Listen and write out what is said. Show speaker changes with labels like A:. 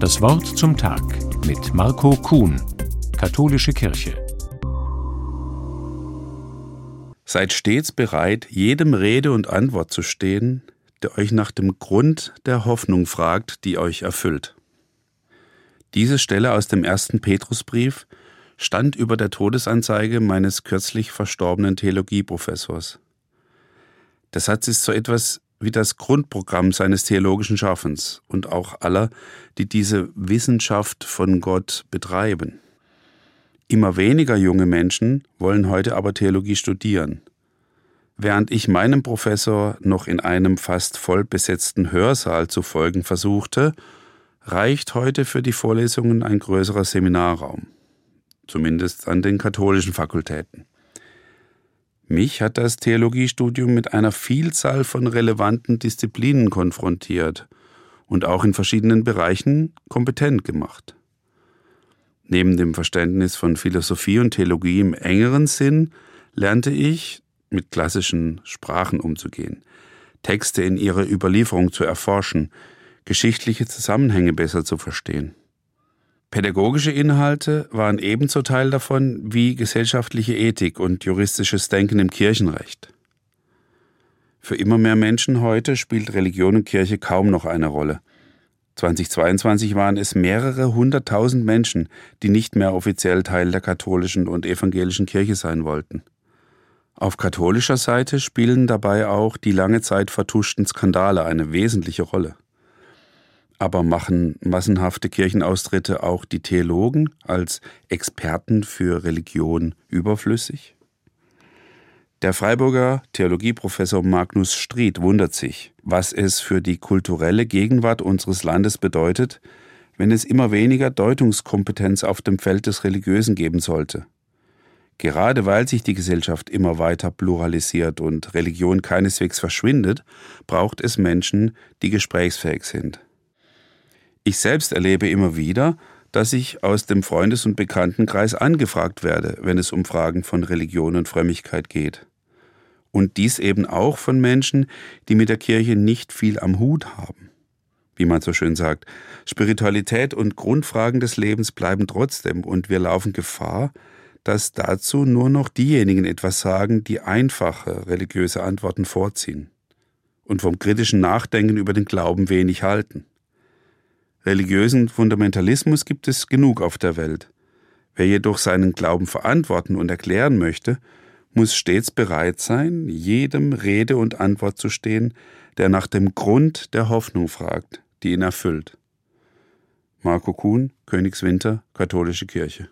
A: Das Wort zum Tag mit Marco Kuhn, Katholische Kirche.
B: Seid stets bereit, jedem Rede und Antwort zu stehen, der euch nach dem Grund der Hoffnung fragt, die euch erfüllt. Diese Stelle aus dem ersten Petrusbrief stand über der Todesanzeige meines kürzlich verstorbenen Theologieprofessors. Der Satz ist so etwas wie das Grundprogramm seines theologischen Schaffens und auch aller, die diese Wissenschaft von Gott betreiben. Immer weniger junge Menschen wollen heute aber Theologie studieren. Während ich meinem Professor noch in einem fast voll besetzten Hörsaal zu folgen versuchte, reicht heute für die Vorlesungen ein größerer Seminarraum, zumindest an den katholischen Fakultäten. Mich hat das Theologiestudium mit einer Vielzahl von relevanten Disziplinen konfrontiert und auch in verschiedenen Bereichen kompetent gemacht. Neben dem Verständnis von Philosophie und Theologie im engeren Sinn lernte ich, mit klassischen Sprachen umzugehen, Texte in ihrer Überlieferung zu erforschen, geschichtliche Zusammenhänge besser zu verstehen. Pädagogische Inhalte waren ebenso Teil davon wie gesellschaftliche Ethik und juristisches Denken im Kirchenrecht. Für immer mehr Menschen heute spielt Religion und Kirche kaum noch eine Rolle. 2022 waren es mehrere hunderttausend Menschen, die nicht mehr offiziell Teil der katholischen und evangelischen Kirche sein wollten. Auf katholischer Seite spielen dabei auch die lange Zeit vertuschten Skandale eine wesentliche Rolle. Aber machen massenhafte Kirchenaustritte auch die Theologen als Experten für Religion überflüssig? Der Freiburger Theologieprofessor Magnus Stried wundert sich, was es für die kulturelle Gegenwart unseres Landes bedeutet, wenn es immer weniger Deutungskompetenz auf dem Feld des Religiösen geben sollte. Gerade weil sich die Gesellschaft immer weiter pluralisiert und Religion keineswegs verschwindet, braucht es Menschen, die gesprächsfähig sind. Ich selbst erlebe immer wieder, dass ich aus dem Freundes- und Bekanntenkreis angefragt werde, wenn es um Fragen von Religion und Frömmigkeit geht. Und dies eben auch von Menschen, die mit der Kirche nicht viel am Hut haben. Wie man so schön sagt, Spiritualität und Grundfragen des Lebens bleiben trotzdem und wir laufen Gefahr, dass dazu nur noch diejenigen etwas sagen, die einfache religiöse Antworten vorziehen und vom kritischen Nachdenken über den Glauben wenig halten. Religiösen Fundamentalismus gibt es genug auf der Welt. Wer jedoch seinen Glauben verantworten und erklären möchte, muss stets bereit sein, jedem Rede und Antwort zu stehen, der nach dem Grund der Hoffnung fragt, die ihn erfüllt. Marco Kuhn, Königswinter, Katholische Kirche.